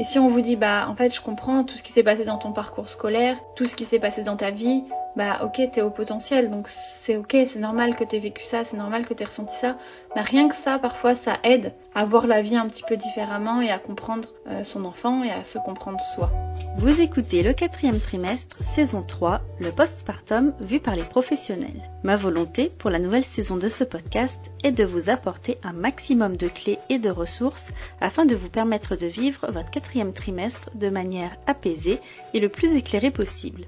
Et si on vous dit, bah en fait, je comprends tout ce qui s'est passé dans ton parcours scolaire, tout ce qui s'est passé dans ta vie, bah ok, t'es au potentiel, donc c'est ok, c'est normal que t'aies vécu ça, c'est normal que t'aies ressenti ça. Bah rien que ça, parfois, ça aide à voir la vie un petit peu différemment et à comprendre euh, son enfant et à se comprendre soi. Vous écoutez le quatrième trimestre, saison 3, le postpartum vu par les professionnels. Ma volonté pour la nouvelle saison de ce podcast est de vous apporter un maximum de clés et de ressources afin de vous permettre de vivre votre quatrième trimestre de manière apaisée et le plus éclairée possible.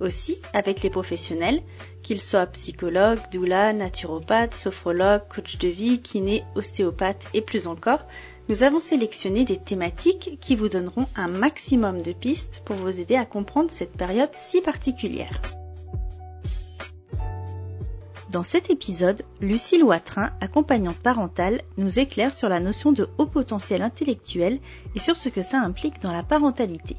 Aussi, avec les professionnels, qu'ils soient psychologues, doula, naturopathes, sophrologues, coach de vie, kiné, ostéopathes et plus encore, nous avons sélectionné des thématiques qui vous donneront un maximum de pistes pour vous aider à comprendre cette période si particulière. Dans cet épisode, Lucille Watrin, accompagnante parentale, nous éclaire sur la notion de haut potentiel intellectuel et sur ce que ça implique dans la parentalité.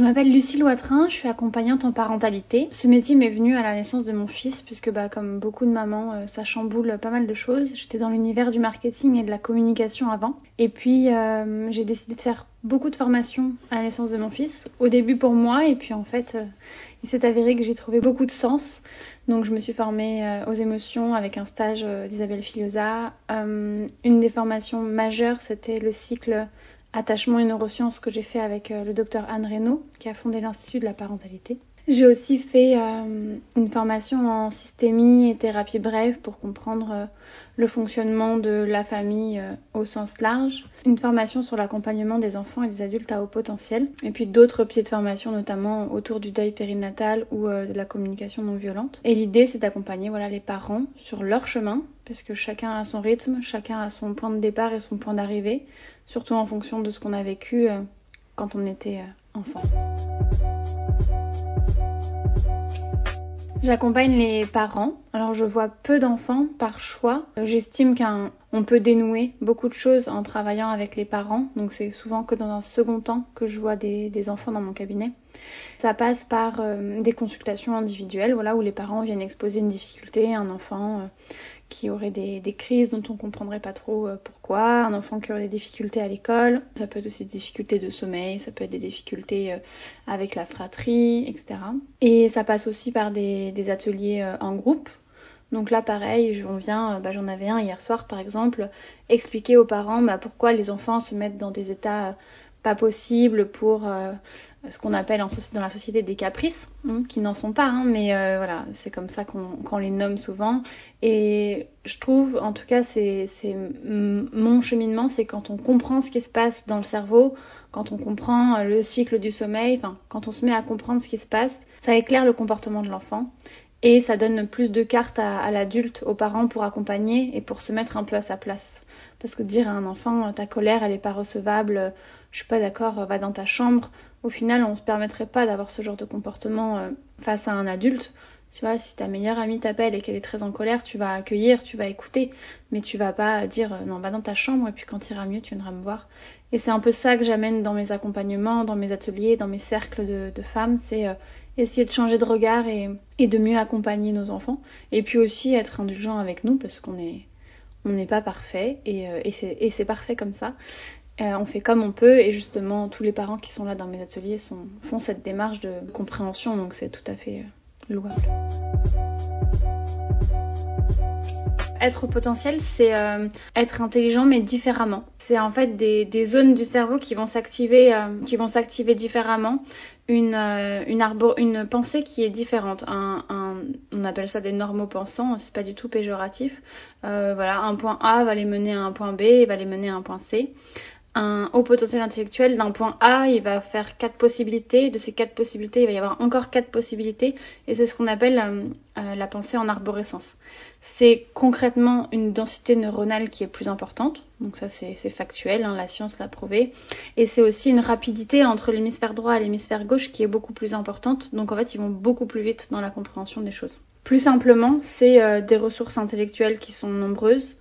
Je m'appelle Lucie Loitrin, je suis accompagnante en parentalité. Ce métier m'est venu à la naissance de mon fils, puisque bah, comme beaucoup de mamans, euh, ça chamboule pas mal de choses. J'étais dans l'univers du marketing et de la communication avant. Et puis euh, j'ai décidé de faire beaucoup de formations à la naissance de mon fils. Au début pour moi, et puis en fait, euh, il s'est avéré que j'ai trouvé beaucoup de sens. Donc je me suis formée aux émotions avec un stage d'Isabelle Filiosa. une des formations majeures, c'était le cycle attachement et neurosciences que j'ai fait avec euh, le docteur Anne Reynaud, qui a fondé l'Institut de la parentalité. J'ai aussi fait euh, une formation en systémie et thérapie brève pour comprendre euh, le fonctionnement de la famille au sens large. Une formation sur l'accompagnement des enfants et des adultes à haut potentiel. Et puis d'autres pieds de formation, notamment autour du deuil périnatal ou de la communication non violente. Et l'idée, c'est d'accompagner les parents sur leur chemin, parce que chacun a son rythme, chacun a son point de départ et son point d'arrivée surtout en fonction de ce qu'on a vécu euh, quand on était euh, enfant. J'accompagne les parents. Alors je vois peu d'enfants par choix. J'estime qu'on peut dénouer beaucoup de choses en travaillant avec les parents. Donc c'est souvent que dans un second temps que je vois des, enfants dans mon cabinet. Ça passe par euh, des consultations individuelles, voilà, où les parents viennent exposer une difficulté, un enfant qui aurait des, crises dont on comprendrait pas trop euh, pourquoi, un enfant qui aurait des difficultés à l'école, ça peut être aussi des difficultés de sommeil, ça peut être des difficultés euh, avec la fratrie, etc. Et ça passe aussi par des, ateliers euh, en groupe. Donc là, pareil, j'en viens, bah, j'en avais un hier soir par exemple, expliquer aux parents bah, pourquoi les enfants se mettent dans des états pas possibles pour ce qu'on appelle dans la société des caprices, hein, qui n'en sont pas, hein, mais euh, voilà, c'est comme ça qu'on les nomme souvent. Et je trouve, en tout cas, c'est mon cheminement, c'est quand on comprend ce qui se passe dans le cerveau, quand on comprend euh, le cycle du sommeil, quand on se met à comprendre ce qui se passe, ça éclaire le comportement de l'enfant. Et ça donne plus de cartes à, l'adulte, aux parents pour accompagner et pour se mettre un peu à sa place. Parce que dire à un enfant ta colère elle n'est pas recevable, je suis pas d'accord, va dans ta chambre, au final, on se permettrait pas d'avoir ce genre de comportement euh, face à un adulte. Tu vois, si ta meilleure amie t'appelle et qu'elle est très en colère, tu vas accueillir, tu vas écouter, mais tu vas pas dire euh, non, va dans ta chambre et puis quand iras mieux, tu viendras me voir. Et c'est un peu ça que j'amène dans mes accompagnements, dans mes ateliers, dans mes cercles de, femmes, c'est euh, essayer de changer de regard et, de mieux accompagner nos enfants. Et puis aussi être indulgent avec nous parce qu'on est on n'est pas parfait et, et c'est parfait comme ça. Euh, on fait comme on peut et justement tous les parents qui sont là dans mes ateliers font cette démarche de compréhension donc c'est tout à fait euh, louable. Être potentiel, c'est euh, être intelligent mais différemment. C'est en fait des, zones du cerveau qui vont s'activer, qui vont s'activer différemment. Une, une, pensée qui est différente. on appelle ça des normaux pensants, c'est pas du tout péjoratif. voilà, un point A va les mener à un point B va les mener à un point C un haut potentiel intellectuel d'un point A, il va faire quatre possibilités. De ces quatre possibilités, il va y avoir encore quatre possibilités. Et c'est ce qu'on appelle euh, euh, la pensée en arborescence. C'est concrètement une densité neuronale qui est plus importante. Donc ça, c'est factuel, hein, la science l'a prouvé. Et c'est aussi une rapidité entre l'hémisphère droit et l'hémisphère gauche qui est beaucoup plus importante. Donc en fait, ils vont beaucoup plus vite dans la compréhension des choses. Plus simplement, c'est euh, des ressources intellectuelles qui sont nombreuses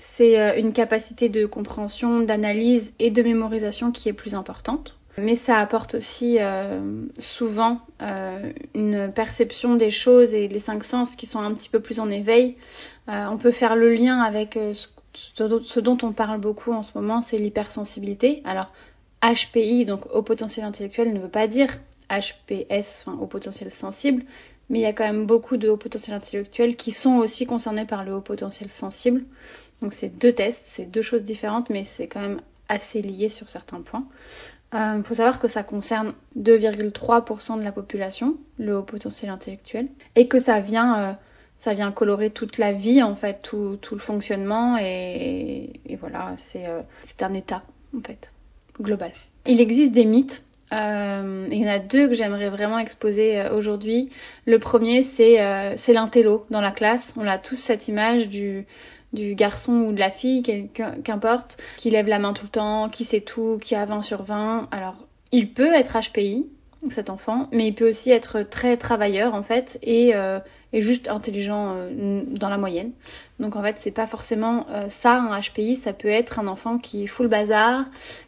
c'est euh, une capacité de compréhension, d'analyse et de mémorisation qui est plus importante. Mais ça apporte aussi euh, souvent euh, une perception des choses et les cinq sens qui sont un petit peu plus en éveil. On peut faire le lien avec ce dont on parle beaucoup en ce moment, c'est l'hypersensibilité. Alors, HPI, donc au potentiel intellectuel, ne veut pas dire HPS, enfin au potentiel sensible, mais il y a quand même beaucoup de hauts potentiels intellectuels qui sont aussi concernés par le haut potentiel sensible. Donc c'est deux tests, c'est deux choses différentes, mais c'est quand même assez lié sur certains points. Il euh, faut savoir que ça concerne 2,3% de la population, le haut potentiel intellectuel, et que ça vient, euh, ça vient colorer toute la vie, en fait, tout, le fonctionnement, et, voilà, c'est euh, un état, en fait, global. Il existe des mythes il y en a deux que j'aimerais vraiment exposer aujourd'hui. Le premier, c'est l'intello dans la classe. On a tous cette image du, du garçon ou de la fille, qu'importe, qui lève la main tout le temps, qui sait tout, qui a 20 sur 20. Alors, il peut être HPI, cet enfant, mais il peut aussi être très travailleur en fait et, euh, juste intelligent euh, dans la moyenne. Donc en fait c'est pas forcément euh, ça un HPI, ça peut être un enfant qui fout le bazar,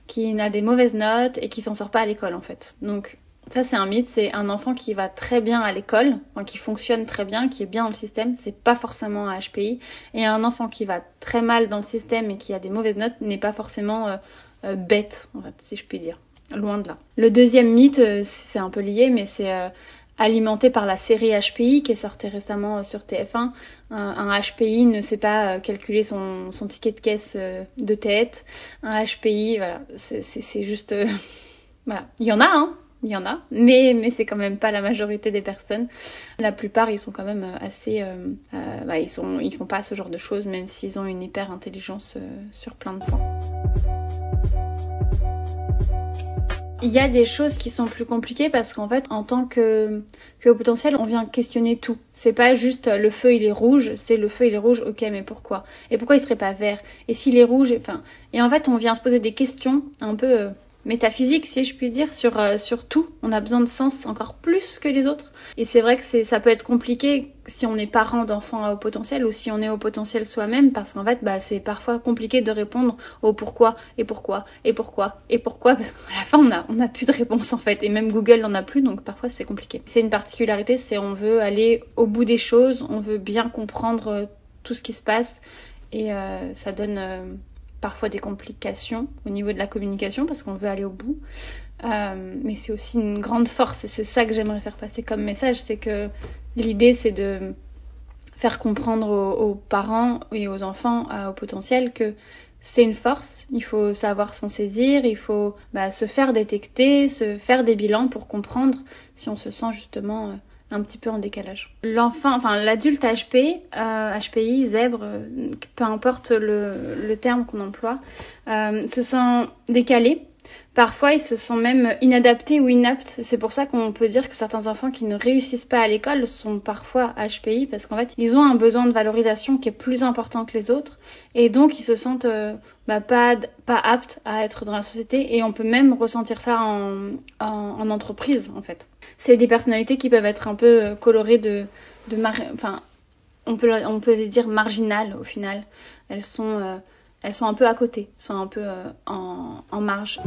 qui n'a des mauvaises notes et qui s'en sort pas à l'école en fait. Donc ça c'est un mythe, c'est un enfant qui va très bien à l'école, qui fonctionne très bien, qui est bien dans le système, c'est pas forcément un HPI. Et un enfant qui va très mal dans le système et qui a des mauvaises notes n'est pas forcément bête en fait, si je puis dire. Loin de là. Le deuxième mythe, euh, c'est un peu lié, mais c'est euh, alimenté par la série HPI qui est sortie récemment euh, sur TF1. Un, HPI ne sait pas calculer son, ticket de caisse de tête. Un HPI, voilà, c'est juste... voilà, il y en a, hein il y en a, mais, mais c'est quand même pas la majorité des personnes. La plupart, ils sont quand même assez, bah, ils sont, ils font pas ce genre de choses, même s'ils ont une hyper intelligence sur plein de points. Il y a des choses qui sont plus compliquées parce qu'en fait, en tant que, que potentiel, on vient questionner tout. C'est pas juste le feu il est rouge, c'est le feu il est rouge, ok, mais pourquoi? Et pourquoi il serait pas vert? Et s'il est rouge, enfin, et en fait, on vient se poser des questions un peu euh, métaphysique, si je puis dire, sur, euh, sur tout. On a besoin de sens encore plus que les autres. Et c'est vrai que ça peut être compliqué si on est parent d'enfants à haut potentiel ou si on est au potentiel soi-même, parce qu'en fait, bah, c'est parfois compliqué de répondre au pourquoi et pourquoi et pourquoi et pourquoi, parce qu'à la fin, on a, on a plus de réponse en fait. Et même Google n'en a plus, donc parfois c'est compliqué. C'est une particularité, c'est on veut aller au bout des choses, on veut bien comprendre euh, tout ce qui se passe et euh, ça donne parfois des complications au niveau de la communication parce qu'on veut aller au bout. Euh, mais c'est aussi une grande force et c'est ça que j'aimerais faire passer comme message, c'est que l'idée c'est de faire comprendre aux, parents et aux enfants au potentiel que c'est une force, il faut savoir s'en saisir, il faut bah, se faire détecter, se faire des bilans pour comprendre si on se sent justement euh, un petit peu en décalage. L'enfant, enfin l'adulte HP, euh, HPI, zèbre, peu importe le, le terme qu'on emploie, euh, se sent décalé. Parfois, ils se sont même inadaptés ou inaptes. C'est pour ça qu'on peut dire que certains enfants qui ne réussissent pas à l'école sont parfois HPI parce qu'en fait, ils ont un besoin de valorisation qui est plus important que les autres et donc ils se sentent euh, bah, pas, pas aptes à être dans la société et on peut même ressentir ça en, en, en entreprise en fait c'est des personnalités qui peuvent être un peu euh, colorées de, enfin, on peut, on peut les dire marginales au final. Elles sont, euh, elles sont un peu à côté, sont un peu euh, en, en, marge.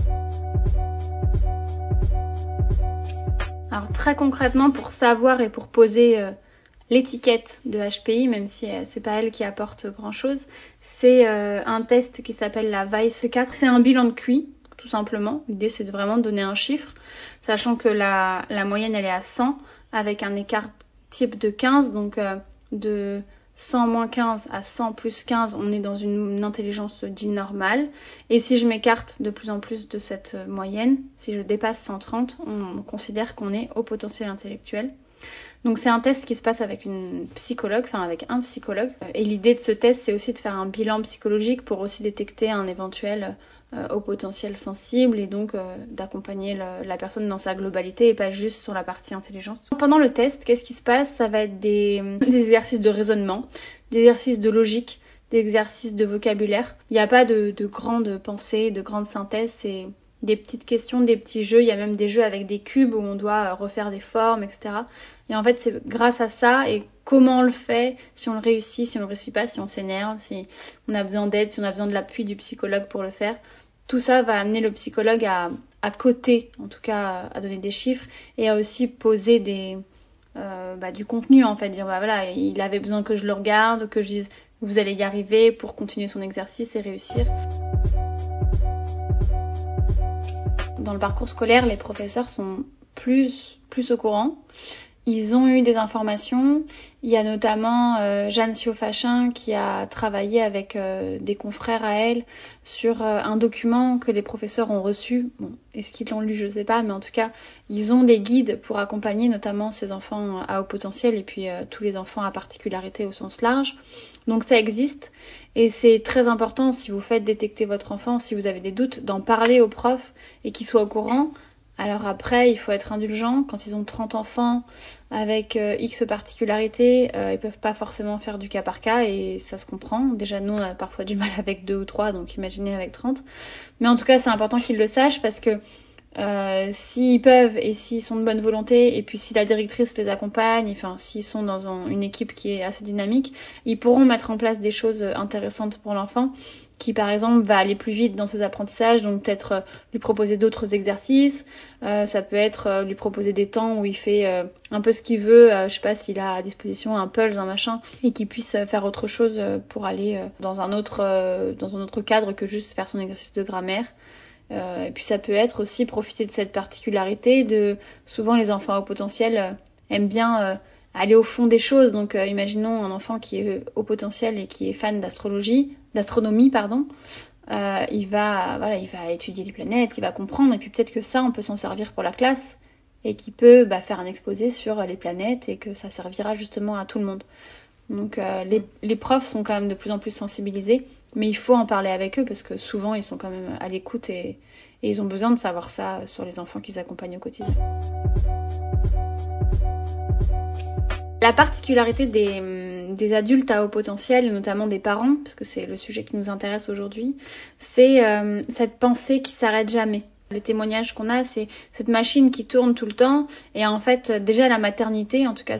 Alors très concrètement, pour savoir et pour poser l'étiquette de HPI, même si c'est pas elle qui apporte grand chose, c'est un test qui s'appelle la Vice 4. C'est un bilan de QI, tout simplement. L'idée c'est de vraiment donner un chiffre sachant que la, moyenne elle est à 100 avec un écart type de 15, donc euh, de 100 moins 15 à 100 plus 15, on est dans une, intelligence dite normale. Et si je m'écarte de plus en plus de cette euh, moyenne, si je dépasse 130, on considère qu'on est au potentiel intellectuel. Donc c'est un test qui se passe avec une psychologue, enfin avec un psychologue. Et l'idée de ce test, c'est aussi de faire un bilan psychologique pour aussi détecter un éventuel au potentiel sensible et donc euh, d'accompagner la personne dans sa globalité et pas juste sur la partie intelligence. Pendant le test, qu'est-ce qui se passe? Ça va être des, exercices de raisonnement, des exercices de logique, des exercices de vocabulaire. Il n'y a pas de, de grandes pensées, de grandes synthèses, c'est des petites questions, des petits jeux. Il y a même des jeux avec des cubes où on doit euh, refaire des formes, etc. Et en fait, c'est grâce à ça et comment on le fait, si on le réussit, si on le réussit pas, si on s'énerve, si on a besoin d'aide, si on a besoin de l'appui du psychologue pour le faire, tout ça va amener le psychologue à, à coter, en tout cas à donner des chiffres et à aussi poser des, euh, bah, du contenu en fait, dire bah voilà, il avait besoin que je le regarde, que je dise vous allez y arriver pour continuer son exercice et réussir. Dans le parcours scolaire, les professeurs sont plus, plus au courant ils ont eu des informations. Il y a notamment euh, Jeanne Siofachin qui a travaillé avec euh, des confrères à elle sur euh, un document que les professeurs ont reçu. Bon, est-ce qu'ils l'ont lu, je ne sais pas, mais en tout cas, ils ont des guides pour accompagner notamment ces enfants à haut potentiel et puis tous les enfants à particularité au sens large. Donc ça existe et c'est très important si vous faites détecter votre enfant, si vous avez des doutes, d'en parler au prof et qu'il soit au courant alors après, il faut être indulgent. Quand ils ont 30 enfants avec euh, X particularités, euh, ils peuvent pas forcément faire du cas par cas et ça se comprend. Déjà, nous, on a parfois du mal avec deux ou trois, donc imaginez avec 30. Mais en tout cas, c'est important qu'ils le sachent parce que euh, s'ils peuvent et s'ils sont de bonne volonté et puis si la directrice les accompagne, enfin s'ils sont dans une équipe qui est assez dynamique, ils pourront mettre en place des choses intéressantes pour l'enfant qui par exemple va aller plus vite dans ses apprentissages, donc peut-être euh, lui proposer d'autres exercices, euh, ça peut être euh, lui proposer des temps où il fait un peu ce qu'il veut, je sais pas s'il a à disposition un pulse, un machin, et qu'il puisse faire autre chose pour aller dans un autre dans un autre cadre que juste faire son exercice de grammaire. et puis ça peut être aussi profiter de cette particularité de souvent les enfants au potentiel aiment bien aller au fond des choses. Donc imaginons un enfant qui est au potentiel et qui est fan d'astrologie, d'astronomie, pardon, euh, il va, voilà, il va étudier les planètes, il va comprendre, et puis peut-être que ça, on peut s'en servir pour la classe, et qui peut bah, faire un exposé sur les planètes, et que ça servira justement à tout le monde. Donc euh, les, profs sont quand même de plus en plus sensibilisés, mais il faut en parler avec eux parce que souvent ils sont quand même à l'écoute et, et ils ont besoin de savoir ça sur les enfants qu'ils accompagnent au quotidien. La particularité des, des adultes à haut potentiel, et notamment des parents, parce que c'est le sujet qui nous intéresse aujourd'hui, c'est euh, cette pensée qui s'arrête jamais. Les témoignages qu'on a, c'est cette machine qui tourne tout le temps. Et en fait, déjà la maternité, en tout cas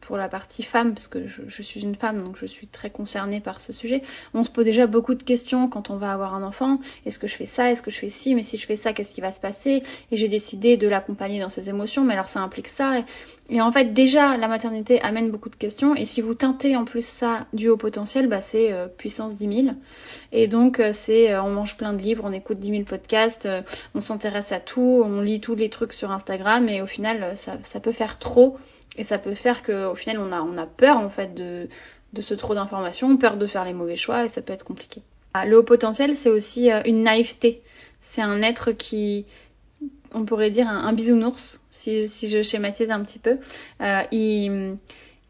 pour la partie femme, parce que je, suis une femme, donc je suis très concernée par ce sujet, on se pose déjà beaucoup de questions quand on va avoir un enfant. Est-ce que je fais ça? Est-ce que je fais ci? Mais si je fais ça, qu'est-ce qui va se passer? Et j'ai décidé de l'accompagner dans ses émotions, mais alors ça implique ça. Et, en fait, déjà, la maternité amène beaucoup de questions. Et si vous teintez en plus ça du haut potentiel, bah, c'est euh, puissance 10 000. Et donc, euh, c'est euh, on mange plein de livres, on écoute 10 000 podcasts, on s'intéresse à tout, on lit tous les trucs sur Instagram. Et au final, ça, ça peut faire trop et ça peut faire qu'au final, on a, on a peur en fait de, de ce trop d'informations, peur de faire les mauvais choix et ça peut être compliqué. Ah, le haut potentiel, c'est aussi euh, une naïveté. C'est un être qui, on pourrait dire un, bisounours, si, si, je schématise un petit peu. Euh, il,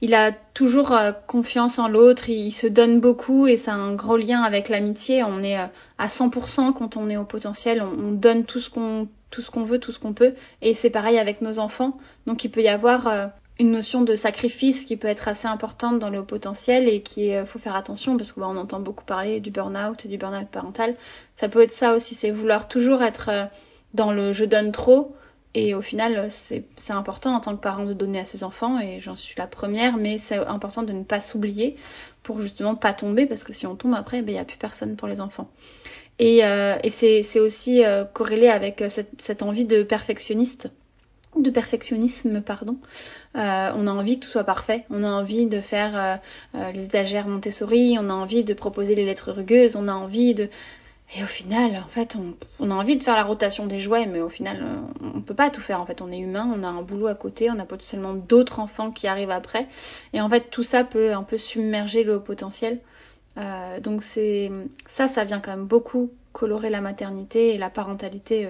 il a toujours euh, confiance en l'autre, il, se donne beaucoup et c'est un gros lien avec l'amitié. On est à 100% quand on est au potentiel, on, on donne tout ce qu'on tout ce qu'on veut, tout ce qu'on peut. Et c'est pareil avec nos enfants. Donc il peut y avoir une notion de sacrifice qui peut être assez importante dans le potentiel et qui faut faire attention parce qu'on entend beaucoup parler du burn-out du burn-out parental. Ça peut être ça aussi, c'est vouloir toujours être euh, dans le je donne trop et au final c'est important en tant que parent de donner à ses enfants et j'en suis la première mais c'est important de ne pas s'oublier pour justement pas tomber parce que si on tombe après ben, il n'y a plus personne pour les enfants. Et, euh, et c'est aussi euh, corrélé avec cette, cette envie de perfectionniste de perfectionnisme, pardon. Euh, on a envie que tout soit parfait, on a envie de faire euh, euh, les étagères Montessori, on a envie de proposer les lettres rugueuses, on a envie de... Et au final, en fait, on, a envie de faire la rotation des jouets, mais au final, on peut pas tout faire. En fait, on est humain, on a un boulot à côté, on a potentiellement d'autres enfants qui arrivent après. Et en fait, tout ça peut un peu submerger le potentiel. donc c'est ça, ça vient quand même beaucoup colorer la maternité et la parentalité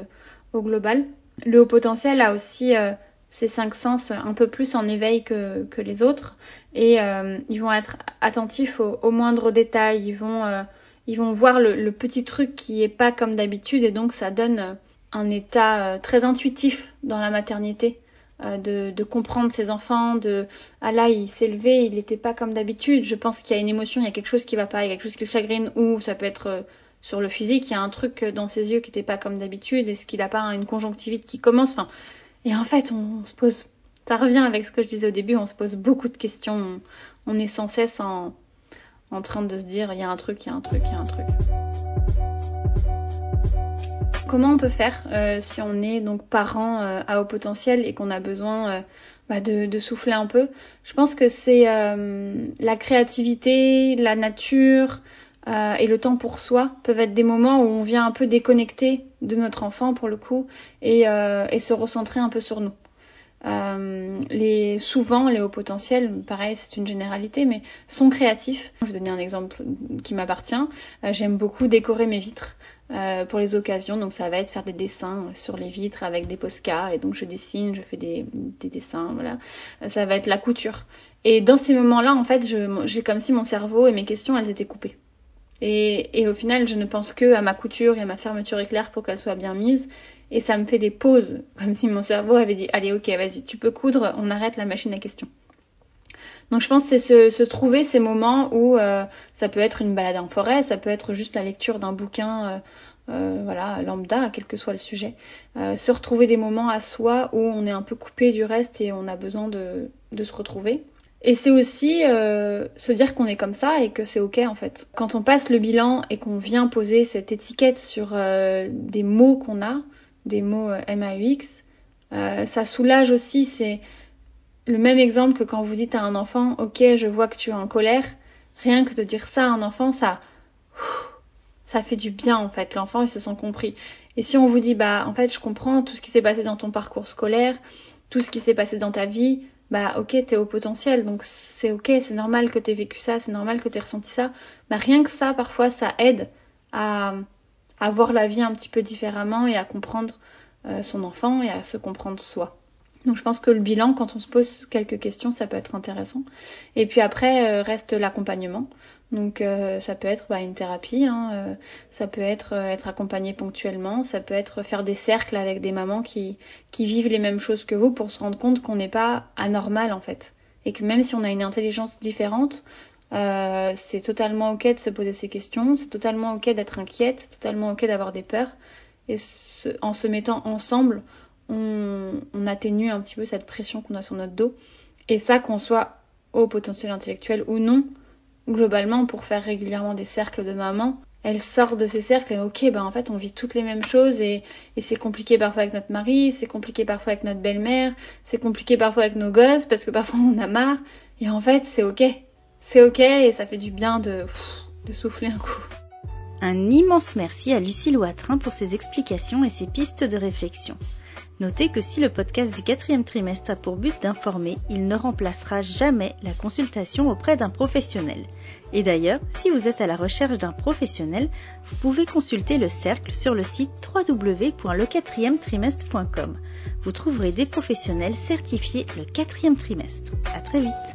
au global. Le haut potentiel a aussi euh, ces cinq sens un peu plus en éveil que, les autres. Et euh, ils vont être attentifs aux, moindres détails, ils vont, euh, ils vont voir le, petit truc qui est pas comme d'habitude. Et donc ça donne un état très intuitif dans la maternité. De, de, comprendre ses enfants, de ah là il s'est levé, il n'était pas comme d'habitude, je pense qu'il y a une émotion, il y a quelque chose qui va pas, il y a quelque chose qui le chagrine, ou ça peut être sur le physique, il y a un truc dans ses yeux qui n'était pas comme d'habitude, est-ce qu'il n'a pas une conjonctivite qui commence enfin, Et en fait, on, se pose, ça revient avec ce que je disais au début, on se pose beaucoup de questions, on, est sans cesse en, en train de se dire, il y a un truc, il y a un truc, il y a un truc. Comment on peut faire si on est donc parent à haut potentiel et qu'on a besoin bah, de, souffler un peu? Je pense que c'est la créativité, la nature, euh, et le temps pour soi peuvent être des moments où on vient un peu déconnecter de notre enfant pour le coup et, euh, et se recentrer un peu sur nous. Euh, les, souvent, les hauts potentiels, pareil, c'est une généralité, mais sont créatifs. Je vais donner un exemple qui m'appartient. Euh, j'aime beaucoup décorer mes vitres euh, pour les occasions, donc ça va être faire des dessins sur les vitres avec des posca, et donc je dessine, je fais des, des dessins, voilà. Ça va être la couture. Et dans ces moments-là, en fait, j'ai comme si mon cerveau et mes questions, elles étaient coupées. Et, au final, je ne pense que à ma couture et à ma fermeture éclair pour qu'elle soit bien mise. Et ça me fait des pauses, comme si mon cerveau avait dit Allez, ok, vas-y, tu peux coudre, on arrête la machine à question. Donc je pense que c'est se, trouver ces moments où euh, ça peut être une balade en forêt, ça peut être juste la lecture d'un bouquin, euh, euh, voilà, lambda, quel que soit le sujet. se retrouver des moments à soi où on est un peu coupé du reste et on a besoin de se retrouver. Et c'est aussi euh, se dire qu'on est comme ça et que c'est ok en fait. Quand on passe le bilan et qu'on vient poser cette étiquette sur euh, des mots qu'on a, des mots euh, MAUX, ça soulage aussi. C'est le même exemple que quand vous dites à un enfant, ok, je vois que tu es en colère. Rien que de dire ça à un enfant, ça, ça fait du bien en fait. L'enfant il se sent compris. Et si on vous dit, bah en fait, je comprends tout ce qui s'est passé dans ton parcours scolaire, tout ce qui s'est passé dans ta vie bah ok, t'es au potentiel, donc c'est ok, c'est normal que t'aies vécu ça, c'est normal que t'aies ressenti ça. Bah rien que ça, parfois, ça aide à, à voir la vie un petit peu différemment et à comprendre euh, son enfant et à se comprendre soi. Donc je pense que le bilan, quand on se pose quelques questions, ça peut être intéressant. Et puis après, euh, reste l'accompagnement. Donc euh, ça peut être bah, une thérapie, hein, euh, ça peut être être accompagné ponctuellement, ça peut être faire des cercles avec des mamans qui, qui vivent les mêmes choses que vous pour se rendre compte qu'on n'est pas anormal en fait. Et que même si on a une intelligence différente, c'est totalement ok de se poser ces questions, c'est totalement ok d'être inquiète, c'est totalement ok d'avoir des peurs. Et en se mettant ensemble, on, atténue un petit peu cette pression qu'on a sur notre dos. Et ça, qu'on soit au potentiel intellectuel ou non, globalement, pour faire régulièrement des cercles de maman, elle sort de ces cercles et ok, ben en fait, on vit toutes les mêmes choses et, c'est compliqué parfois avec notre mari, c'est compliqué parfois avec notre belle-mère, c'est compliqué parfois avec nos gosses parce que parfois on a marre. Et en fait, c'est ok. C'est ok et ça fait du bien de, souffler un coup. Un immense merci à Lucie Loitrin pour ses explications et ses pistes de réflexion. Notez que si le podcast du quatrième trimestre a pour but d'informer, il ne remplacera jamais la consultation auprès d'un professionnel. Et d'ailleurs, si vous êtes à la recherche d'un professionnel, vous pouvez consulter le cercle sur le site www.lequatrièmetrimestre.com. Vous trouverez des professionnels certifiés le quatrième trimestre. À très vite!